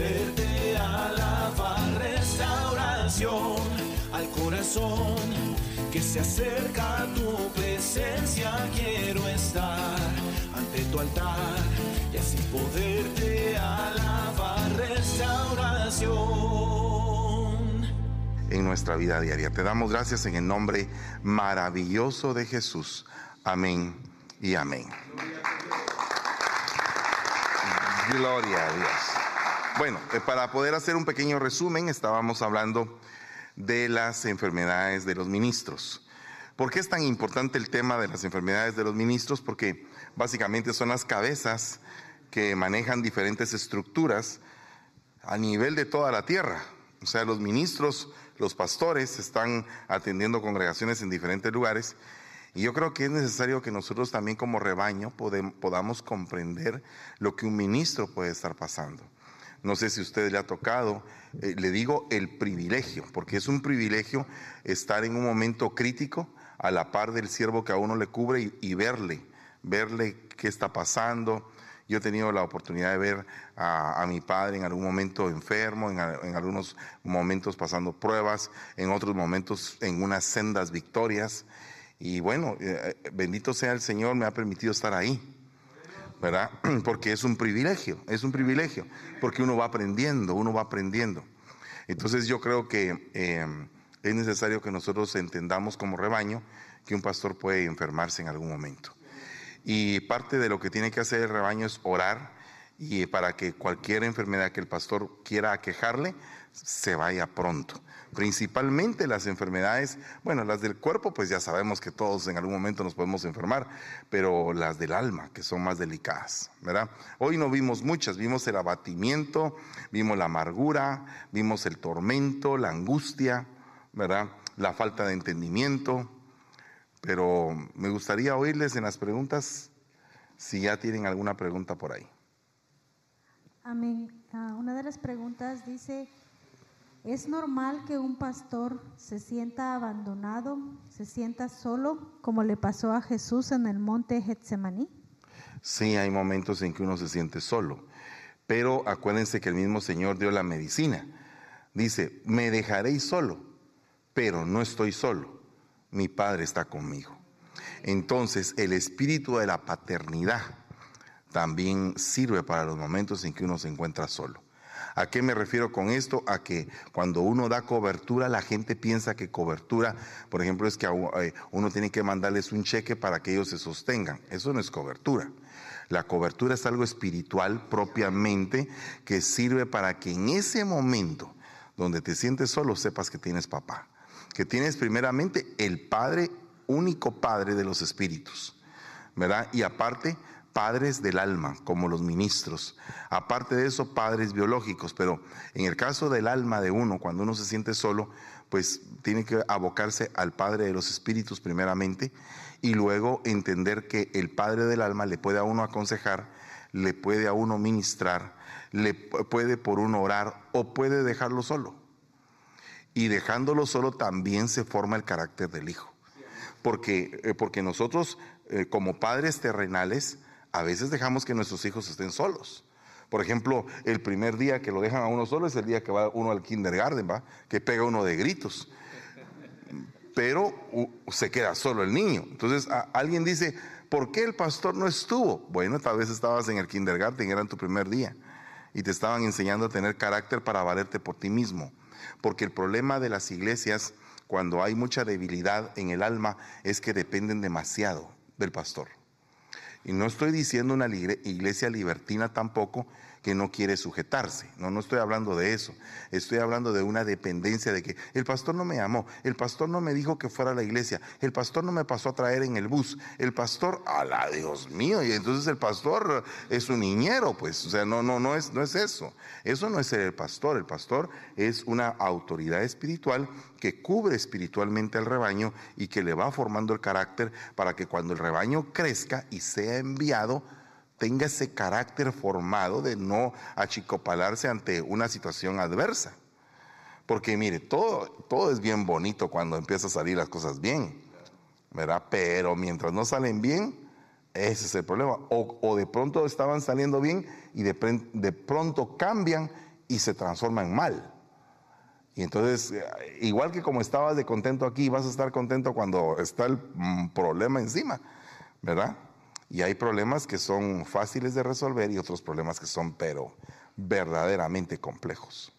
poderte alabar, restauración al corazón que se acerca a tu presencia. Quiero estar ante tu altar y así poderte alabar, restauración. En nuestra vida diaria. Te damos gracias en el nombre maravilloso de Jesús. Amén y amén. Gloria a Dios. Bueno, eh, para poder hacer un pequeño resumen, estábamos hablando de las enfermedades de los ministros. ¿Por qué es tan importante el tema de las enfermedades de los ministros? Porque básicamente son las cabezas que manejan diferentes estructuras a nivel de toda la tierra. O sea, los ministros, los pastores están atendiendo congregaciones en diferentes lugares y yo creo que es necesario que nosotros también como rebaño podamos comprender lo que un ministro puede estar pasando. No sé si a usted le ha tocado, eh, le digo el privilegio, porque es un privilegio estar en un momento crítico a la par del siervo que a uno le cubre y, verle, verle qué está pasando. Yo he tenido la oportunidad de ver a, mi padre en algún momento enfermo, en, algunos momentos pasando pruebas, en otros momentos en unas sendas victorias. Y bueno, eh, eh, bendito sea el Señor, me ha permitido estar ahí, Porque es un privilegio, es un privilegio, porque uno va aprendiendo, uno va aprendiendo. Entonces yo creo que eh, es necesario que nosotros entendamos como rebaño que un pastor puede enfermarse en algún momento. Y parte de lo que tiene que hacer el rebaño es orar y para que cualquier enfermedad que el pastor quiera aquejarle, se vaya pronto. Principalmente las enfermedades, bueno, las del cuerpo, pues ya sabemos que todos en algún momento nos podemos enfermar, pero las del alma, que son más delicadas, ¿verdad? Hoy no vimos muchas, vimos el abatimiento, vimos la amargura, vimos el tormento, la angustia, ¿verdad? La falta de entendimiento, pero me gustaría oírles en las preguntas si ya tienen alguna pregunta por ahí. Amén. Ah, una de las preguntas dice, ¿Es normal que un pastor se sienta abandonado, se sienta solo, como le pasó a Jesús en el monte Getsemaní? Sí, hay momentos en que uno se siente solo, pero acuérdense que el mismo Señor dio la medicina. Dice, me dejaréis solo, pero no estoy solo, mi Padre está conmigo. Entonces, el espíritu de la paternidad también sirve para los momentos en que uno se encuentra solo. ¿A qué me refiero con esto? A que cuando uno da cobertura, la gente piensa que cobertura, por ejemplo, es que eh, uno tiene que mandarles un cheque para que ellos se sostengan. Eso no es cobertura. La cobertura es algo espiritual propiamente que sirve para que en ese momento donde te sientes solo sepas que tienes papá, que tienes primeramente el Padre, único Padre de los espíritus, ¿verdad? Y aparte padres del alma, como los ministros. Aparte de eso, padres biológicos, pero en el caso del alma de uno, cuando uno se siente solo, pues tiene que abocarse al Padre de los Espíritus primeramente y luego entender que el Padre del alma le puede a uno aconsejar, le puede a uno ministrar, le puede por uno orar o puede dejarlo solo. Y dejándolo solo también se forma el carácter del Hijo. Porque, eh, porque nosotros, eh, como padres terrenales, a veces dejamos que nuestros hijos estén solos. Por ejemplo, el primer día que lo dejan a uno solo es el día que va uno al kindergarten, ¿va? Que pega uno de gritos. Pero se queda solo el niño. Entonces alguien dice, ¿por qué el pastor no estuvo? Bueno, tal vez estabas en el kindergarten, era tu primer día. Y te estaban enseñando a tener carácter para valerte por ti mismo. Porque el problema de las iglesias, cuando hay mucha debilidad en el alma, es que dependen demasiado del pastor. Y no estoy diciendo una iglesia libertina tampoco, que no quiere sujetarse. No, no estoy hablando de eso. Estoy hablando de una dependencia de que el pastor no me amó, el pastor no me dijo que fuera a la iglesia, el pastor no me pasó a traer en el bus, el pastor, ala Dios mío, y entonces el pastor es un niñero, pues, o sea, no, no, no es, no es eso. Eso no es ser el pastor. El pastor es una autoridad espiritual que cubre espiritualmente al rebaño y que le va formando el carácter para que cuando el rebaño crezca y sea enviado, tenga ese carácter formado de no achicopalarse ante una situación adversa. Porque mire, todo, todo es bien bonito cuando empiezan a salir las cosas bien, ¿verdad? Pero mientras no salen bien, ese es el problema. O, de pronto estaban saliendo bien y de, pronto cambian y se transforma en mal. Y entonces, eh, igual que como estabas de contento aquí, vas a estar contento cuando está el mm, problema encima, ¿verdad? Y hay problemas que son fáciles de resolver y otros problemas que son, pero verdaderamente complejos.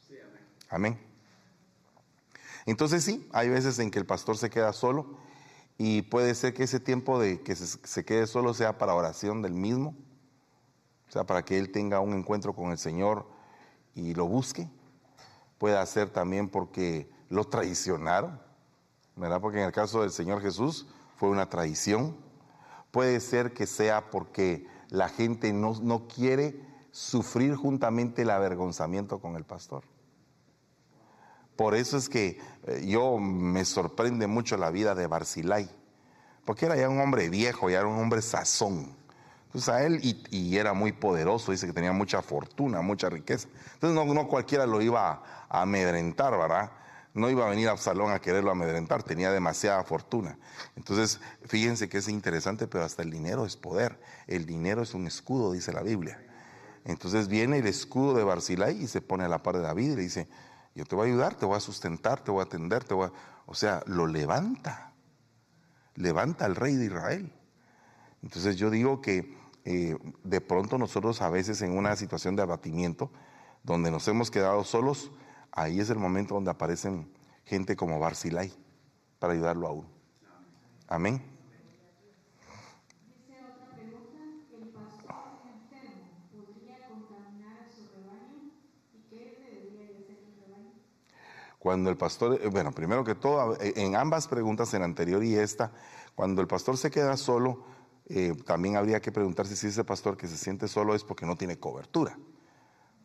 Amén. Entonces sí, hay veces en que el pastor se queda solo y puede ser que ese tiempo de que se, quede solo sea para oración del mismo, o sea, para que él tenga un encuentro con el Señor y lo busque. Puede ser también porque lo traicionaron, ¿verdad? Porque en el caso del Señor Jesús fue una traición. Puede ser que sea porque la gente no, no quiere sufrir juntamente el avergonzamiento con el pastor. Por eso es que eh, yo me sorprende mucho la vida de Barcilai, porque era ya un hombre viejo, ya era un hombre sazón. Entonces a él, y, era muy poderoso, dice que tenía mucha fortuna, mucha riqueza. Entonces no, no cualquiera lo iba a, amedrentar, ¿verdad? No iba a venir Absalón a quererlo amedrentar, tenía demasiada fortuna. Entonces, fíjense que es interesante, pero hasta el dinero es poder. El dinero es un escudo, dice la Biblia. Entonces viene el escudo de Barzilai y se pone a la par de David y le dice, yo te voy a ayudar, te voy a sustentar, te voy a atender, te voy a... O sea, lo levanta, levanta al rey de Israel. Entonces yo digo que eh, de pronto nosotros a veces en una situación de abatimiento, donde nos hemos quedado solos, ahí es el momento donde aparecen gente como Barzilai para ayudarlo a uno. Amén. Cuando el pastor, eh, bueno, primero que todo, eh, en ambas preguntas, en la anterior y esta, cuando el pastor se queda solo, eh, también habría que preguntarse si ese pastor que se siente solo es porque no tiene cobertura,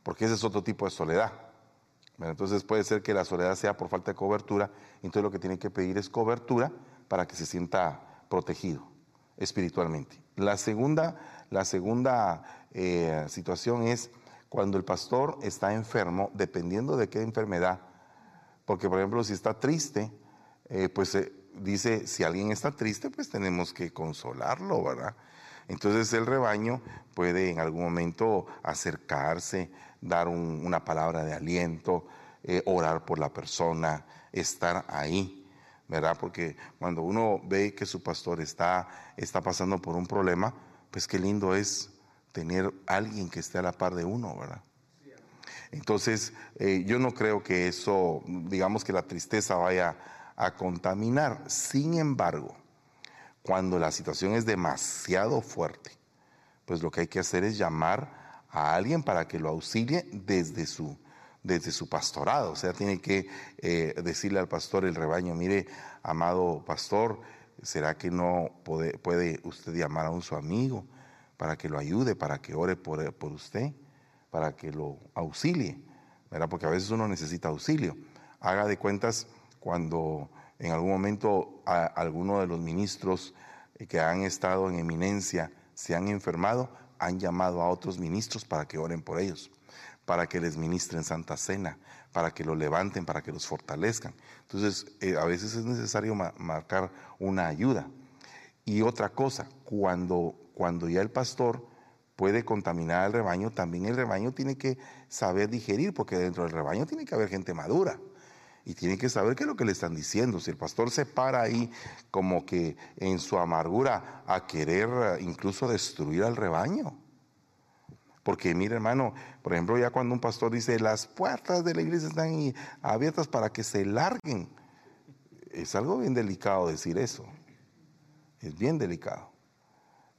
porque ese es otro tipo de soledad. Entonces puede ser que la soledad sea por falta de cobertura, entonces lo que tiene que pedir es cobertura para que se sienta protegido espiritualmente. La segunda, la segunda situación es cuando el pastor está enfermo, dependiendo de qué enfermedad, porque, por ejemplo, si está triste, eh, pues eh, dice, si alguien está triste, pues tenemos que consolarlo, ¿verdad? Entonces el rebaño puede en algún momento acercarse, dar una palabra de aliento, eh, orar por la persona, estar ahí, ¿verdad? Porque cuando uno ve que su pastor está, está pasando por un problema, pues qué lindo es tener alguien que esté a la par de uno, ¿verdad? Entonces, eh, yo no creo que eso, digamos que la tristeza vaya a contaminar. Sin embargo, cuando la situación es demasiado fuerte, pues lo que hay que hacer es llamar a alguien para que lo auxilie desde su, desde su pastorado. O sea, tiene que eh, decirle al pastor el rebaño, mire, amado pastor, ¿será que no puede, usted llamar a un su amigo para que lo ayude, para que ore por, por usted? para que lo auxilie, ¿verdad? Porque a veces uno necesita auxilio. Haga de cuentas cuando en algún momento alguno de los ministros que han estado en eminencia se han enfermado, han llamado a otros ministros para que oren por ellos, para que les ministren Santa Cena, para que los levanten, para que los fortalezcan. Entonces, eh, a veces es necesario marcar una ayuda. Y otra cosa, cuando, cuando ya el pastor puede contaminar al rebaño, también el rebaño tiene que saber digerir, porque dentro del rebaño tiene que haber gente madura y tiene que saber qué es lo que le están diciendo. Si el pastor se para ahí como que en su amargura a querer eh, incluso destruir al rebaño. Porque mire hermano, por ejemplo, ya cuando un pastor dice, las puertas de la iglesia están abiertas para que se larguen, es algo bien delicado decir eso. Es bien delicado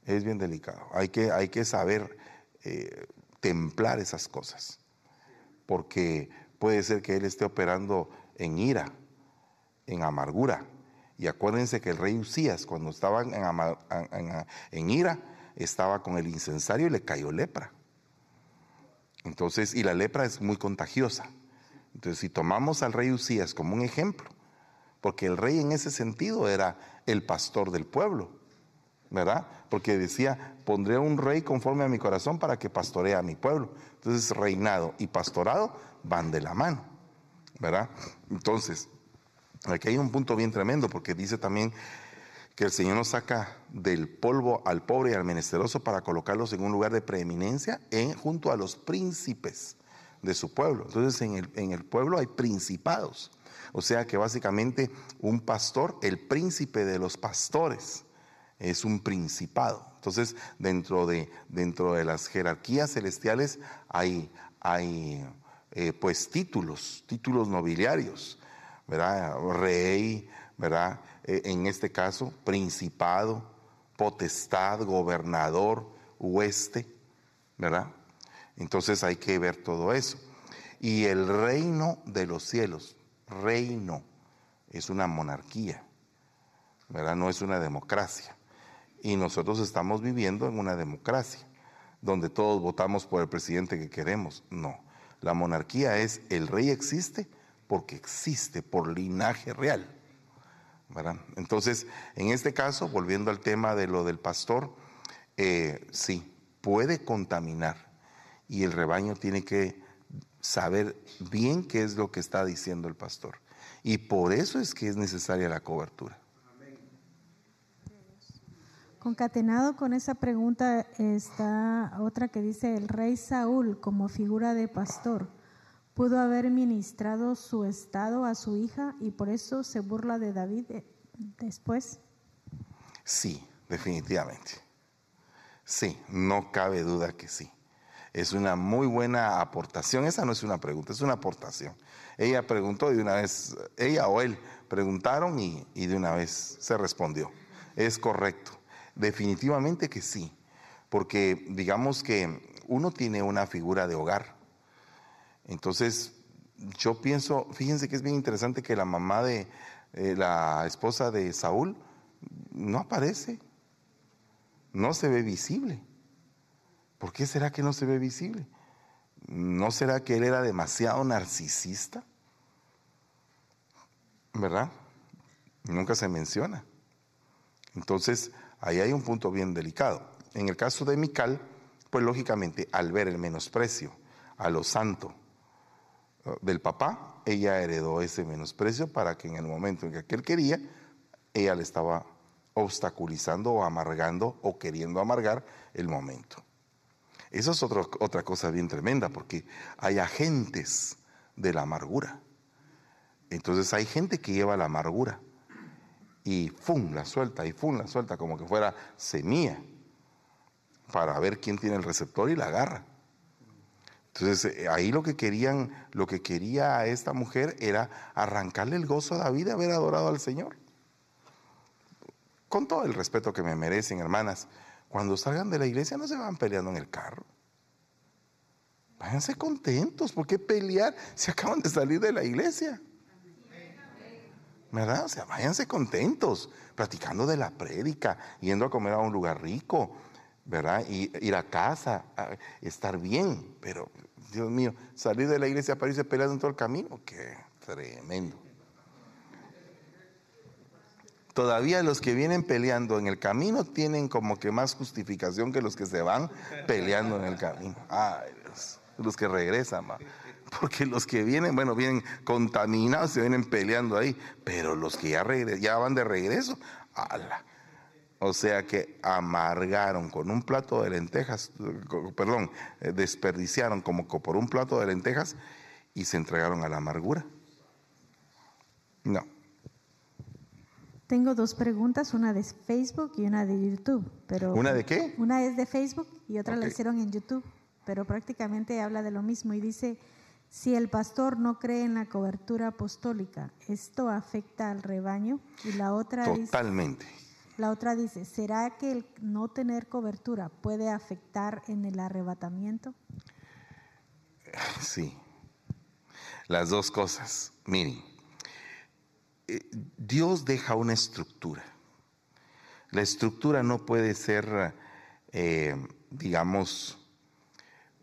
es bien delicado. Hay que, hay que saber eh, templar esas cosas, porque puede ser que él esté operando en ira, en amargura. Y acuérdense que el rey Usías, cuando estaba en, ira, estaba con el incensario y le cayó lepra. Entonces, y la lepra es muy contagiosa. Entonces, si tomamos al rey Usías como un ejemplo, porque el rey en ese sentido era el pastor del pueblo, ¿verdad? Porque decía, pondré un rey conforme a mi corazón para que pastoree a mi pueblo. Entonces, reinado y pastorado van de la mano, ¿verdad? Entonces, aquí hay un punto bien tremendo porque dice también que el Señor nos saca del polvo al pobre y al menesteroso para colocarlos en un lugar de preeminencia en, junto a los príncipes. de su pueblo. Entonces en el, en el pueblo hay principados. O sea que básicamente un pastor, el príncipe de los pastores, es un principado. Entonces, dentro de, dentro de las jerarquías celestiales hay, hay eh, pues títulos, títulos nobiliarios, ¿verdad? Rey, ¿verdad? Eh, en este caso, principado, potestad, gobernador, hueste, ¿verdad? Entonces hay que ver todo eso. Y el reino de los cielos, reino, es una monarquía, ¿verdad? No es una democracia. Y nosotros estamos viviendo en una democracia, donde todos votamos por el presidente que queremos. No, la monarquía es el rey existe porque existe, por linaje real. ¿verdad? Entonces, en este caso, volviendo al tema de lo del pastor, eh, sí, puede contaminar y el rebaño tiene que saber bien qué es lo que está diciendo el pastor. Y por eso es que es necesaria la cobertura. Concatenado con esa pregunta está otra que dice, el rey Saúl como figura de pastor pudo haber ministrado su estado a su hija y por eso se burla de David eh, después. Sí, definitivamente. Sí, no cabe duda que sí. Es una muy buena aportación. Esa no es una pregunta, es una aportación. Ella preguntó de una vez, ella o él preguntaron y, y de una vez se respondió. Es correcto. Definitivamente que sí, porque digamos que uno tiene una figura de hogar. Entonces, yo pienso, fíjense que es bien interesante que la mamá de eh, la esposa de Saúl no aparece, no se ve visible. ¿Por qué será que no se ve visible? ¿No será que él era demasiado narcisista? ¿Verdad? Nunca se menciona. Entonces, Ahí hay un punto bien delicado. En el caso de Mical, pues lógicamente al ver el menosprecio a lo santo eh, del papá, ella heredó ese menosprecio para que en el momento en que aquel quería, ella le estaba obstaculizando o amargando o queriendo amargar el momento. Eso es otra cosa bien tremenda porque hay agentes de la amargura. Entonces hay gente que lleva la amargura y ¡fum! la suelta y ¡fum! la suelta como que fuera semilla para ver quién tiene el receptor y la agarra. Entonces eh, ahí lo que querían, lo que quería esta mujer era arrancarle el gozo a David de haber adorado al Señor. Con todo el respeto que me merecen, hermanas, cuando salgan de la iglesia no se van peleando en el carro. Váyanse contentos, ¿por qué pelear si acaban de salir de la iglesia? ¿Verdad? O sea, váyanse contentos, platicando de la prédica, yendo a comer a un lugar rico, ¿verdad? Y ir a casa, estar bien, pero Dios mío, salir de la iglesia para irse peleando en todo el camino, qué tremendo. Todavía los que vienen peleando en el camino tienen como que más justificación que los que se van peleando en el camino. Ay, Dios, los que regresan, ma. Porque los que vienen, bueno, vienen contaminados, se vienen peleando ahí, pero los que ya, ya van de regreso, ala. O sea que amargaron con un plato de lentejas, perdón, eh, desperdiciaron como por un plato de lentejas y se entregaron a la amargura. No. Tengo dos preguntas, una de Facebook y una de YouTube. Pero ¿Una de qué? Una es de Facebook y otra la hicieron en YouTube, pero prácticamente habla de lo mismo y dice, si el pastor no cree en la cobertura apostólica, ¿esto afecta al rebaño? Y la otra Totalmente. la otra dice, ¿será que el no tener cobertura puede afectar en el arrebatamiento? Sí. Las dos cosas. Miren, eh, Dios deja una estructura. La estructura no puede ser, eh, digamos,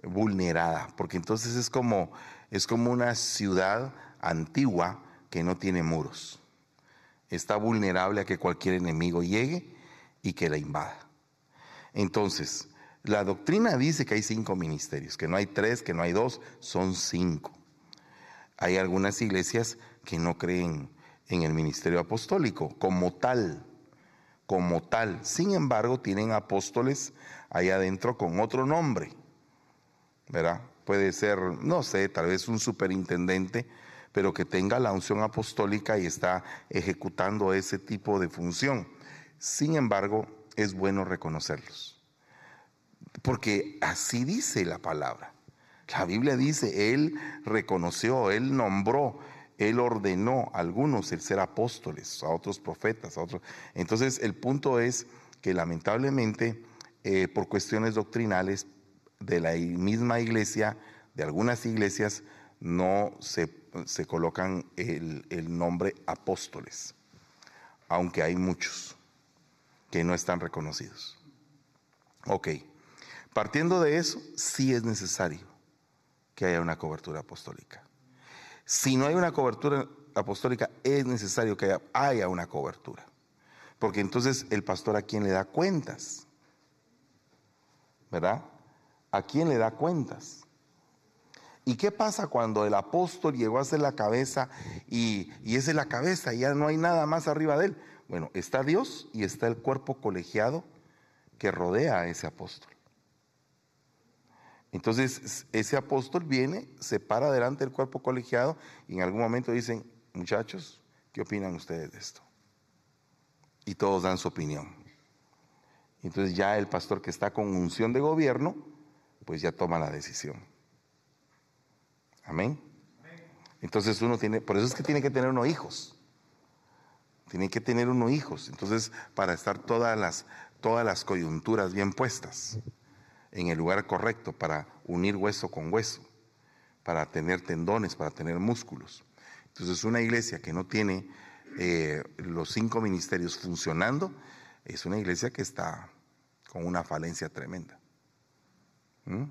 vulnerada, porque entonces es como es como una ciudad antigua que no tiene muros. Está vulnerable a que cualquier enemigo llegue y que la invada. Entonces, la doctrina dice que hay cinco ministerios, que no hay tres, que no hay dos, son cinco. Hay algunas iglesias que no creen en el ministerio apostólico como tal, como tal. Sin embargo, tienen apóstoles ahí adentro con otro nombre, ¿verdad? Puede ser, no sé, tal vez un superintendente, pero que tenga la unción apostólica y está ejecutando ese tipo de función. Sin embargo, es bueno reconocerlos, porque así dice la palabra. La Biblia dice, Él reconoció, Él nombró, Él ordenó a algunos el ser apóstoles, a otros profetas, a otros. Entonces, el punto es que lamentablemente, eh, por cuestiones doctrinales de la misma iglesia, de algunas iglesias, no se, colocan el, el nombre apóstoles, aunque hay muchos que no están reconocidos. Ok, partiendo de eso, sí es necesario que haya una cobertura apostólica. Si no hay una cobertura apostólica, es necesario que haya, una cobertura. Porque entonces el pastor a quién le da cuentas. ¿Verdad? ¿A quién le da cuentas? ¿Y qué pasa cuando el apóstol llegó a ser la cabeza y, y esa es la cabeza y ya no hay nada más arriba de él? Bueno, está Dios y está el cuerpo colegiado que rodea a ese apóstol. Entonces ese apóstol viene, se para delante del cuerpo colegiado y en algún momento dicen, muchachos, ¿qué opinan ustedes de esto? Y todos dan su opinión. Entonces ya el pastor que está con unción de gobierno, pues ya toma la decisión. Amén. Entonces uno tiene, por eso es que tiene que tener unos hijos. Tiene que tener unos hijos. Entonces, para estar todas las, todas las coyunturas bien puestas en el lugar correcto para unir hueso con hueso, para tener tendones, para tener músculos. Entonces una iglesia que no tiene eh, los cinco ministerios funcionando es una iglesia que está con una falencia tremenda. ¿Mm?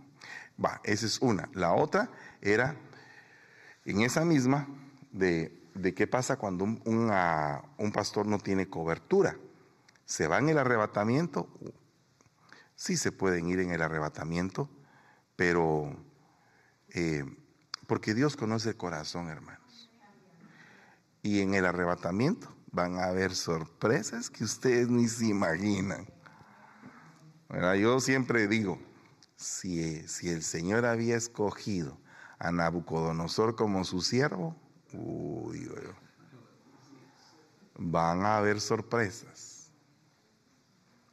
Va, esa es una. La otra era en esa misma de, de qué pasa cuando un, un pastor no tiene cobertura. Se va en el arrebatamiento, sí se pueden ir en el arrebatamiento, pero eh, porque Dios conoce el corazón, hermanos. Y en el arrebatamiento van a haber sorpresas que ustedes ni se imaginan. Yo siempre digo, si, el Señor había escogido a Nabucodonosor como su siervo, van a haber sorpresas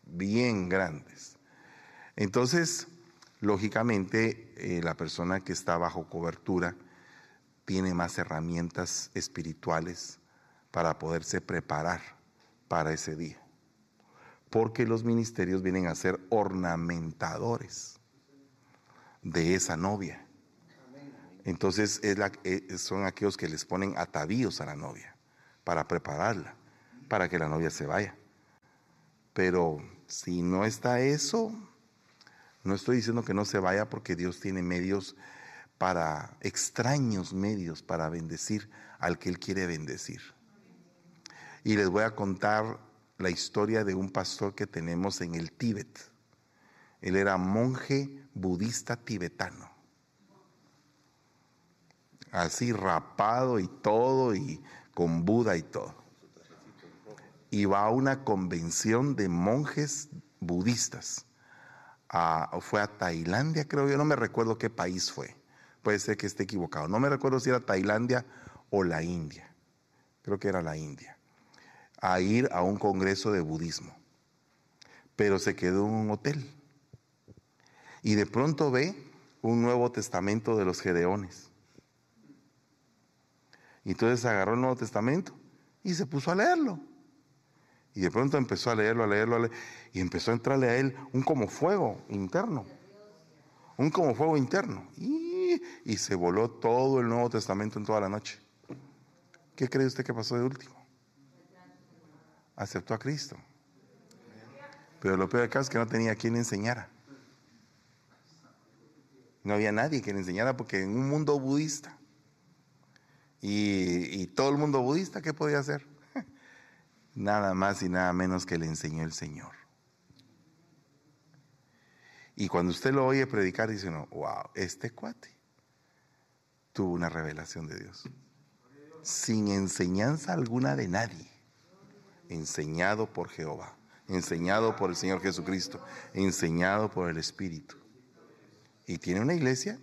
bien grandes. Entonces, lógicamente, eh, la persona que está bajo cobertura tiene más herramientas espirituales para poderse preparar para ese día. Porque los ministerios vienen a ser ornamentadores de esa novia. Entonces eh, son aquellos que les ponen atavíos a la novia para prepararla, para que la novia se vaya. Pero si no está eso, no estoy diciendo que no se vaya porque Dios tiene medios para, extraños medios para bendecir al que Él quiere bendecir. Y les voy a contar la historia de un pastor que tenemos en el Tíbet. Él era monje budista tibetano. Así rapado y todo, y con Buda y todo. Y va a una convención de monjes budistas fue a Tailandia, creo yo, no me recuerdo qué país fue. Puede ser que esté equivocado. No me recuerdo si era Tailandia o la India. Creo que era la India. A ir a un congreso de budismo. Pero se quedó en un hotel. Y de pronto ve un Nuevo Testamento de los Gedeones. Y entonces agarró el Nuevo Testamento y se puso a leerlo. Y de pronto empezó a leerlo, a leerlo, a leerlo, y empezó a entrarle a él un como fuego interno. Un como fuego interno. Y, y se voló todo el Nuevo Testamento en toda la noche. ¿Qué cree usted que pasó de último? Aceptó a Cristo. Pero lo peor de caso es que no tenía quien le enseñara. No había nadie que le enseñara porque en un mundo budista y, todo el mundo budista, ¿qué podía hacer? nada más y nada menos que le enseñó el Señor. Y cuando usted lo oye predicar, dice no, wow, este cuate tuvo una revelación de Dios. Sin enseñanza alguna de nadie. Enseñado por Jehová, enseñado por el Señor Jesucristo, enseñado por el Espíritu. Y tiene una iglesia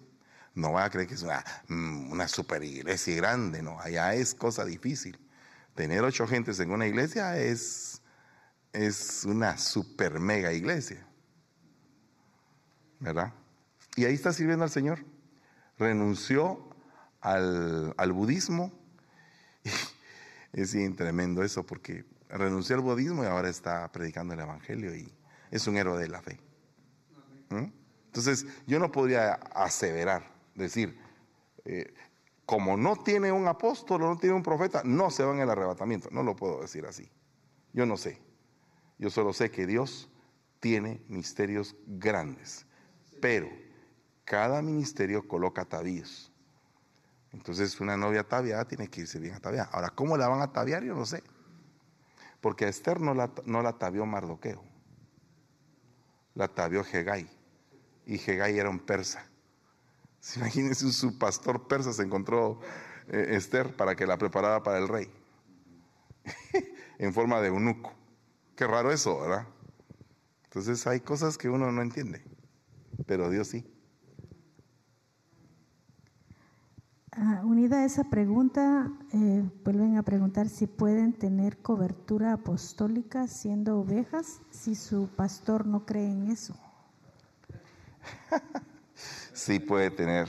No va a creer que es una, mm, una super iglesia grande, no, allá es cosa difícil. Tener ocho gentes en una iglesia es, es una super mega iglesia. ¿Verdad? Y ahí está sirviendo al Señor. Renunció al, al budismo. es tremendo eso porque renunció al budismo y ahora está predicando el Evangelio y es un héroe de la fe. ¿Mm? Entonces, yo no podría aseverar, decir, eh, como no tiene un apóstol o no tiene un profeta, no se va en el arrebatamiento. No lo puedo decir así. Yo no sé. Yo solo sé que Dios tiene misterios grandes. Pero cada ministerio coloca atavíos. Entonces una novia ataviada tiene que irse bien ataviada. Ahora, ¿cómo la van a ataviar? Yo no sé. Porque a Esther no la, no la atavió Mardoqueo. La atavió Hegai. Y Hegai era un persa. Imagínense un subpastor persa se encontró eh, Esther para que la preparara para el rey. en forma de eunuco. Qué raro eso, ¿verdad? Entonces hay cosas que uno no entiende, pero Dios sí. Ah, unida a esa pregunta, eh, vuelven a preguntar si pueden tener cobertura apostólica siendo ovejas si su pastor no cree en eso. sí puede tener,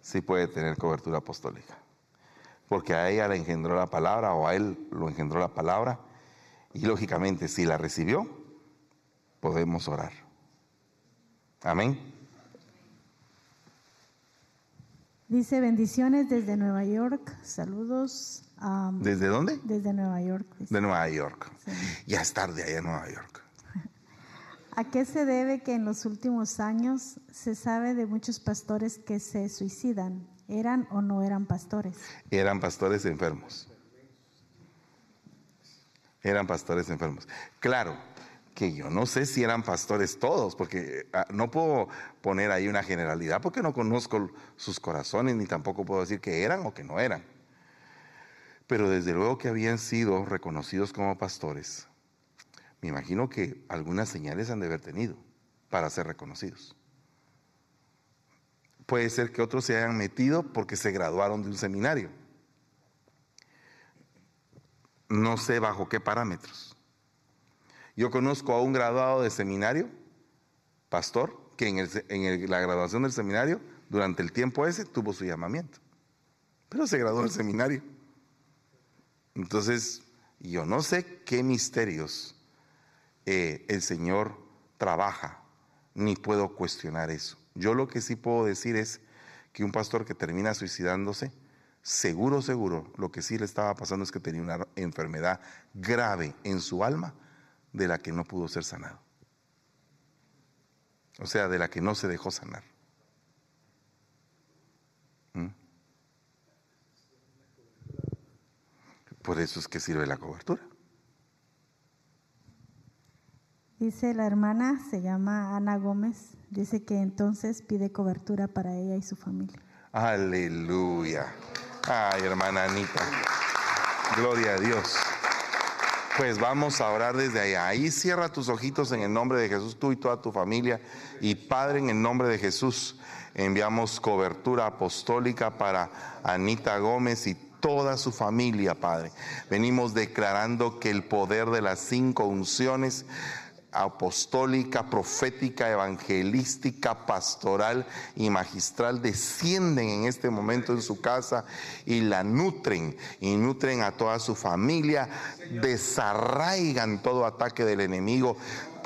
sí puede tener cobertura apostólica. Porque a ella le engendró la palabra o a él lo engendró la palabra. Y lógicamente, si la recibió, podemos orar. Amén. Dice bendiciones desde Nueva York. Saludos. ¿Desde dónde? Desde Nueva York. De Nueva York. Ya es tarde allá en Nueva York. ¿A qué se debe que en los últimos años se sabe de muchos pastores que se suicidan? ¿Eran o no eran pastores? Eran pastores enfermos. Eran pastores enfermos. Claro, que yo no sé si eran pastores todos, porque ah, no puedo poner ahí una generalidad porque no conozco sus corazones, ni tampoco puedo decir que eran o que no eran. Pero desde luego que habían sido reconocidos como pastores. Me imagino que algunas señales han de haber tenido para ser reconocidos. Puede ser que otros se hayan metido porque se graduaron de un seminario. No sé bajo qué parámetros yo conozco a un graduado de seminario, pastor, que en, la graduación del seminario, durante el tiempo ese, tuvo su llamamiento. Pero se graduó del seminario. Entonces, yo no sé qué misterios eh, el Señor trabaja, ni puedo cuestionar eso. Yo lo que sí puedo decir es que un pastor que termina suicidándose, seguro, seguro, lo que sí le estaba pasando es que tenía una enfermedad grave en su alma de la que no pudo ser sanado. O sea, de la que no se dejó sanar. ¿Mm? Por eso es que sirve la cobertura. Dice la hermana, se llama Ana Gómez, dice que entonces pide cobertura para ella y su familia. Aleluya. Ay, hermana Anita. Gloria a Dios. Pues vamos a orar desde allá. Ahí cierra tus ojitos en el nombre de Jesús, tú y toda tu familia. Y Padre, en el nombre de Jesús, enviamos cobertura apostólica para Anita Gómez y toda su familia, Padre. Venimos declarando que el poder de las cinco unciones apostólica, profética, evangelística, pastoral y magistral descienden en este momento en su casa y la nutren y nutren a toda su familia, desarraigan todo ataque del enemigo,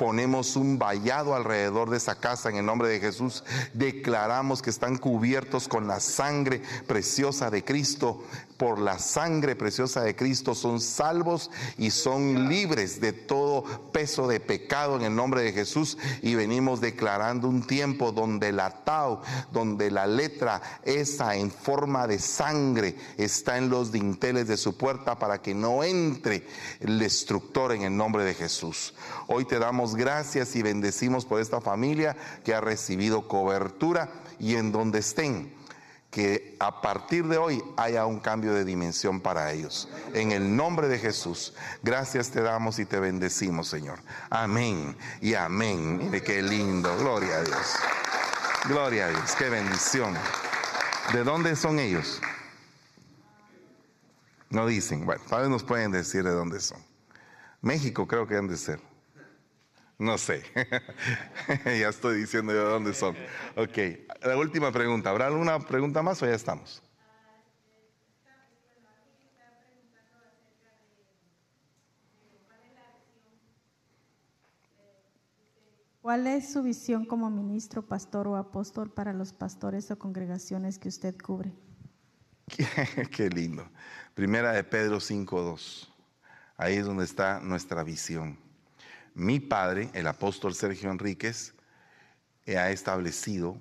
ponemos un vallado alrededor de esa casa en el nombre de Jesús. Declaramos que están cubiertos con la sangre preciosa de Cristo. Por la sangre preciosa de Cristo son salvos y son libres de todo peso de pecado en el nombre de Jesús. Y venimos declarando un tiempo donde la tau, donde la letra esa en forma de sangre está en los dinteles de su puerta para que no entre el destructor en el nombre de Jesús. Hoy te damos gracias y bendecimos por esta familia que ha recibido cobertura y en donde estén que a partir de hoy haya un cambio de dimensión para ellos. En el nombre de Jesús, gracias te damos y te bendecimos, Señor. Amén y amén. Mire qué lindo, gloria a Dios. Gloria a Dios, qué bendición. ¿De dónde son ellos? No dicen. Bueno, tal vez nos pueden decir de dónde son. México creo que han de ser. No sé. ya estoy diciendo de dónde son. Ok, la última pregunta. ¿Habrá alguna pregunta más o ya estamos? ¿Cuál es su visión como ministro, pastor o apóstol para los pastores o congregaciones que usted cubre? Qué, lindo. Primera de Pedro 5.2. Ahí es donde está nuestra visión. Mi padre, el apóstol Sergio Enríquez, ha establecido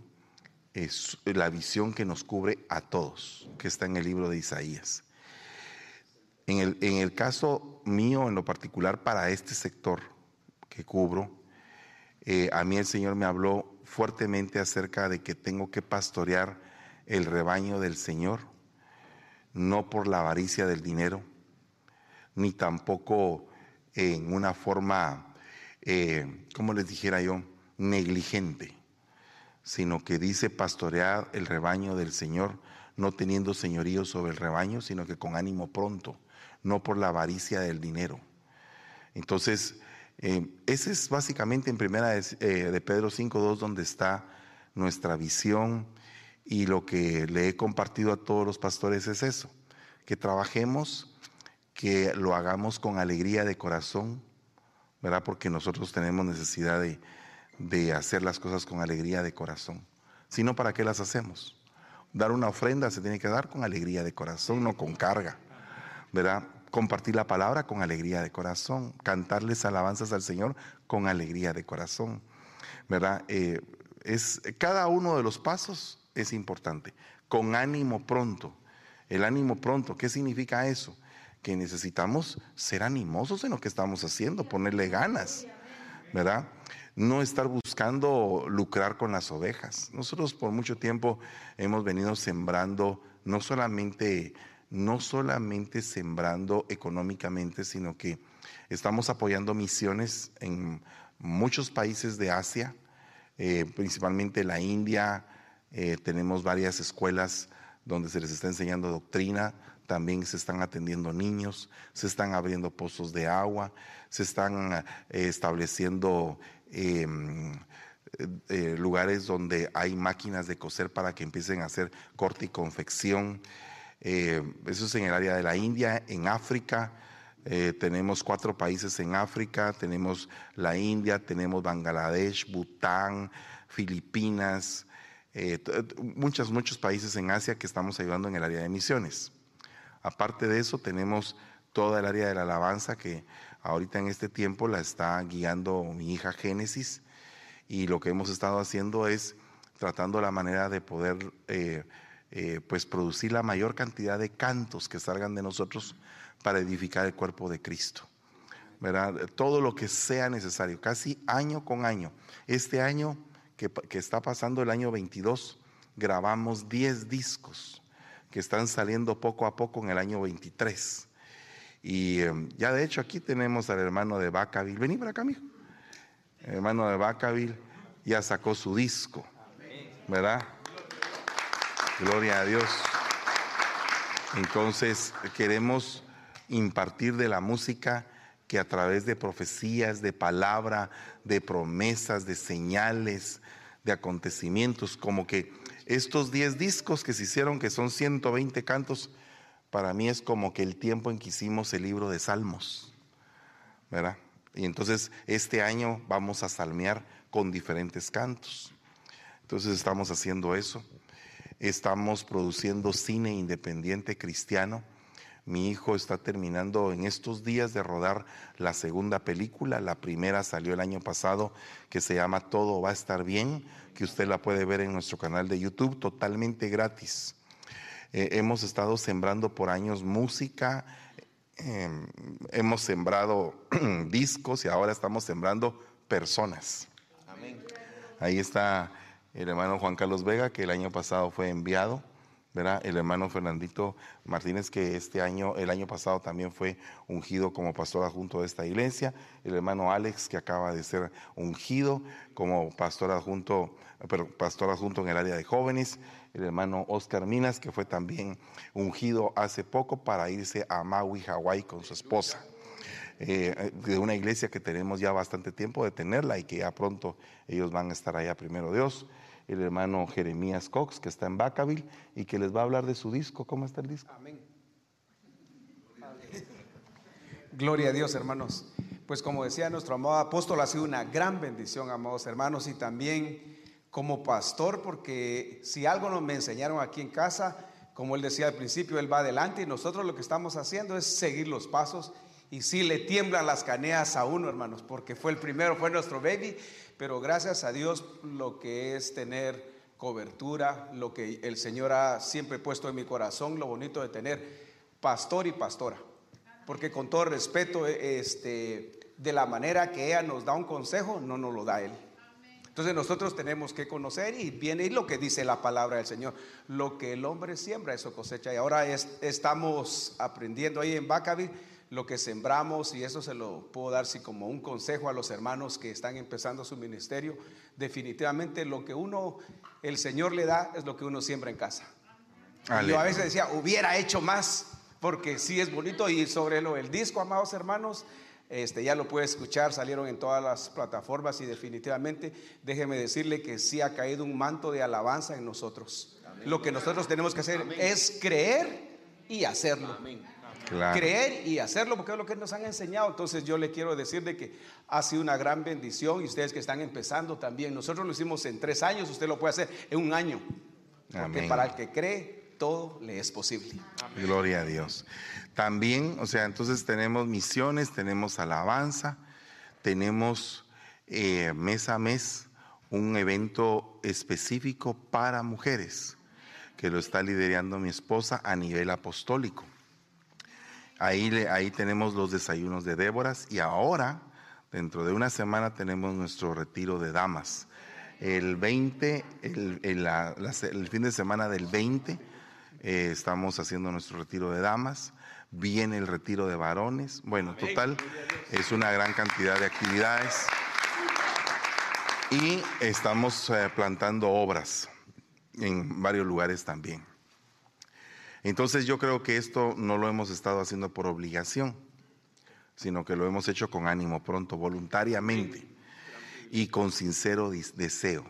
la visión que nos cubre a todos, que está en el libro de Isaías. En el, en el caso mío, en lo particular, para este sector que cubro, eh, a mí el Señor me habló fuertemente acerca de que tengo que pastorear el rebaño del Señor, no por la avaricia del dinero, ni tampoco en una forma, eh, como les dijera yo, negligente, sino que dice pastorear el rebaño del Señor, no teniendo señorío sobre el rebaño, sino que con ánimo pronto, no por la avaricia del dinero. Entonces, eh, ese es básicamente en primera de, eh, de Pedro 5.2 donde está nuestra visión y lo que le he compartido a todos los pastores es eso, que trabajemos, que lo hagamos con alegría de corazón, ¿verdad? Porque nosotros tenemos necesidad de, de hacer las cosas con alegría de corazón. Si no, ¿para qué las hacemos? Dar una ofrenda se tiene que dar con alegría de corazón, no con carga, ¿verdad? compartir la palabra con alegría de corazón, cantarles alabanzas al Señor con alegría de corazón, ¿verdad? Eh, es, cada uno de los pasos es importante, con ánimo pronto. El ánimo pronto, ¿qué significa eso? Que necesitamos ser animosos en lo que estamos haciendo, ponerle ganas, ¿verdad? No estar buscando lucrar con las ovejas. Nosotros por mucho tiempo hemos venido sembrando no solamente no solamente sembrando económicamente, sino que estamos apoyando misiones en muchos países de Asia, eh, principalmente la India. Eh, tenemos varias escuelas donde se les está enseñando doctrina, también se están atendiendo niños, se están abriendo pozos de agua, se están eh, estableciendo em, lugares donde hay máquinas de coser para que empiecen a hacer corte y confección. Eh, eso es en el área de la India, en África. Eh, tenemos cuatro países en África, tenemos la India, tenemos Bangladesh, Bután, Filipinas, eh, muchos, muchos países en Asia que estamos ayudando en el área de misiones. Aparte de eso, tenemos toda el área de la alabanza que ahorita en este tiempo la está guiando mi hija Génesis y lo que hemos estado haciendo es tratando la manera de poder eh, pues producir la mayor cantidad de cantos que salgan de nosotros para edificar el cuerpo de Cristo. ¿verdad? Todo lo que sea necesario, casi año con año. Este año que, está pasando, el año 22, grabamos 10 discos que están saliendo poco a poco en el año 23. Y em, ya de hecho aquí tenemos al hermano de Bacaville. Vení para acá, mijo. El hermano de Bacaville ya sacó su disco, ¿verdad? Gloria a Dios. Entonces queremos impartir de la música que a través de profecías, de palabra, de promesas, de señales, de acontecimientos, como que estos 10 discos que se hicieron, que son 120 cantos, para mí es como que el tiempo en que hicimos el libro de Salmos, ¿verdad? Y entonces este año vamos a salmear con diferentes cantos. Entonces estamos haciendo eso. Estamos produciendo cine independiente cristiano. Mi hijo está terminando en estos días de rodar la segunda película. La primera salió el año pasado que se llama Todo va a estar bien, que usted la puede ver en nuestro canal de YouTube totalmente gratis. Eh, hemos estado sembrando por años música, em, hemos sembrado discos y ahora estamos sembrando personas. Ahí está el hermano Juan Carlos Vega, que el año pasado fue enviado ¿verdad? El hermano Fernandito Martínez, que este año, el año pasado también fue ungido como pastor adjunto de esta iglesia. El hermano Alex, que acaba de ser ungido como pastor adjunto, pero pastor adjunto en el área de jóvenes. El hermano Oscar Minas, que fue también ungido hace poco para irse a Maui, Hawái con su esposa. Eh, de una iglesia que tenemos ya bastante tiempo de tenerla y que ya pronto ellos van a estar allá primero Dios el hermano Jeremías Cox, que está en Vacaville y que les va a hablar de su disco. ¿Cómo está el disco? Amén. Gloria a Dios, hermanos. Pues como decía nuestro amado apóstol, ha sido una gran bendición, amados hermanos, y también como pastor, porque si algo nos me enseñaron aquí en casa, como él decía al principio, él va adelante y nosotros lo que estamos haciendo es seguir los pasos. Y si le tiemblan las caneas a uno, hermanos, porque fue el primero, fue nuestro baby, pero gracias a Dios lo que es tener cobertura, lo que el Señor ha siempre puesto en mi corazón, lo bonito de tener pastor y pastora. Porque con todo respeto, este, de la manera que ella nos da un consejo, no nos lo da Él. Entonces nosotros tenemos que conocer y viene lo que dice la palabra del Señor. Lo que el hombre siembra, eso cosecha. Y ahora estamos aprendiendo ahí en Bacavi lo que sembramos, y eso se lo puedo dar si como un consejo a los hermanos que están empezando su ministerio, definitivamente lo que uno, el Señor le da es lo que uno siembra en casa. Yo a veces decía, hubiera hecho más, porque sí es bonito, y sobre lo el disco, amados hermanos, este, ya lo puede escuchar, salieron en todas las plataformas y definitivamente déjeme decirle que sí ha caído un manto de alabanza en nosotros. Lo que nosotros tenemos que hacer es creer y hacerlo. Amén. Creer y hacerlo porque es lo que nos han enseñado. Entonces yo le quiero decir de que ha sido una gran bendición y ustedes que están empezando también. Nosotros lo hicimos en tres años, usted lo puede hacer en un año. Porque para el que cree, todo le es posible. Gloria a Dios. También, o sea, entonces tenemos misiones, tenemos alabanza, tenemos eh, mes a mes un evento específico para mujeres que lo está liderando mi esposa a nivel apostólico. Ahí, ahí tenemos los desayunos de Déboras y ahora, dentro de una semana, tenemos nuestro retiro de damas. El 20, el, fin de semana del 20, eh, estamos haciendo nuestro retiro de damas. Viene el retiro de varones. Bueno, total, es una gran cantidad de actividades. Y estamos eh, plantando obras en varios lugares también. Entonces yo creo que esto no lo hemos estado haciendo por obligación, sino que lo hemos hecho con ánimo pronto, voluntariamente y con sincero deseo.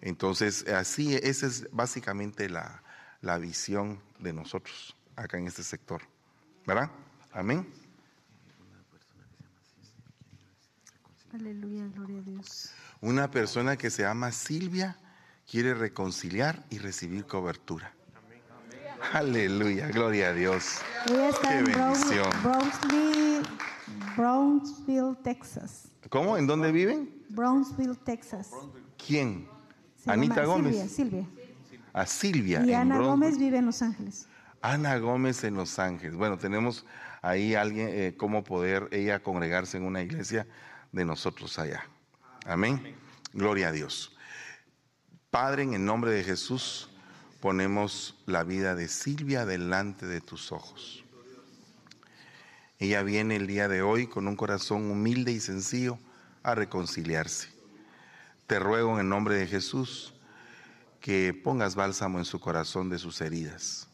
Entonces, así, esa es básicamente la, la visión de nosotros acá en este sector. ¿Verdad? Amén. Aleluya, gloria a Dios. Una persona que se llama Silvia quiere reconciliar y recibir cobertura. Aleluya, gloria a Dios. Ella está en Brownsville, Brownsville, Texas. ¿Cómo? ¿En dónde viven? Brownsville, Texas. ¿Quién? Anita Gómez. Silvia, Silvia. A Silvia. Y Ana Gómez vive en Los Ángeles. Ana Gómez en Los Ángeles. Bueno, tenemos ahí alguien, eh, cómo poder ella congregarse en una iglesia de nosotros allá. Amén. Gloria a Dios. Padre, en el nombre de Jesús ponemos la vida de Silvia delante de tus ojos. Ella viene el día de hoy con un corazón humilde y sencillo a reconciliarse. Te ruego en el nombre de Jesús que pongas bálsamo en su corazón de sus heridas.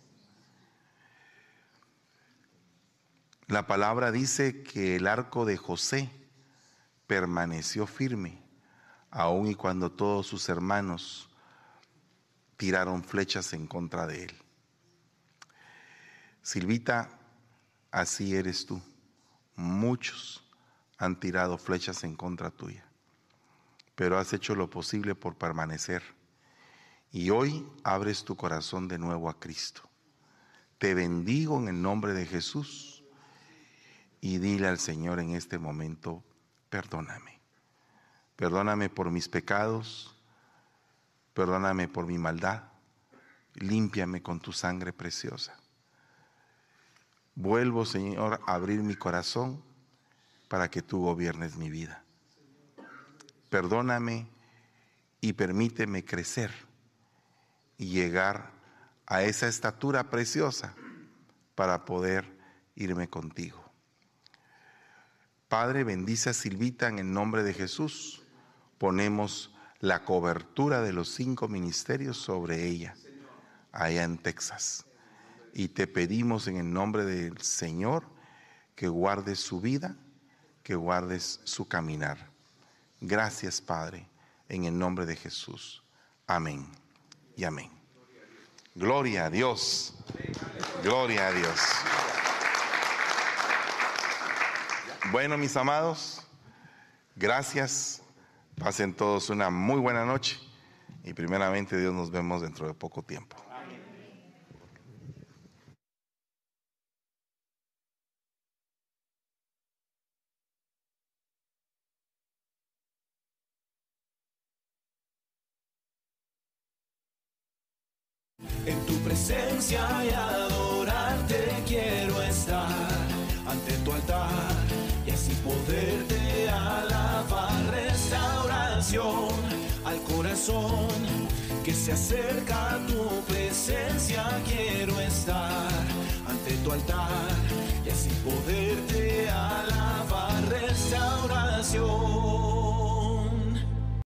La palabra dice que el arco de José permaneció firme, aun y cuando todos sus hermanos tiraron flechas en contra de él. Silvita, así eres tú. Muchos han tirado flechas en contra tuya, pero has hecho lo posible por permanecer. Y hoy abres tu corazón de nuevo a Cristo. Te bendigo en el nombre de Jesús y dile al Señor en este momento, perdóname. Perdóname por mis pecados, Perdóname por mi maldad. Límpiame con tu sangre preciosa. Vuelvo, Señor, a abrir mi corazón para que tú gobiernes mi vida. Perdóname y permíteme crecer y llegar a esa estatura preciosa para poder irme contigo. Padre, bendice a Silvita en el nombre de Jesús. Ponemos la cobertura de los cinco ministerios sobre ella, allá en Texas. Y te pedimos en el nombre del Señor que guardes su vida, que guardes su caminar. Gracias, Padre, en el nombre de Jesús. Amén y amén. Gloria a Dios. Gloria a Dios. Bueno, mis amados, gracias. Pasen todos una muy buena noche y primeramente Dios nos vemos dentro de poco tiempo. Que se acerca tu presencia quiero estar ante tu altar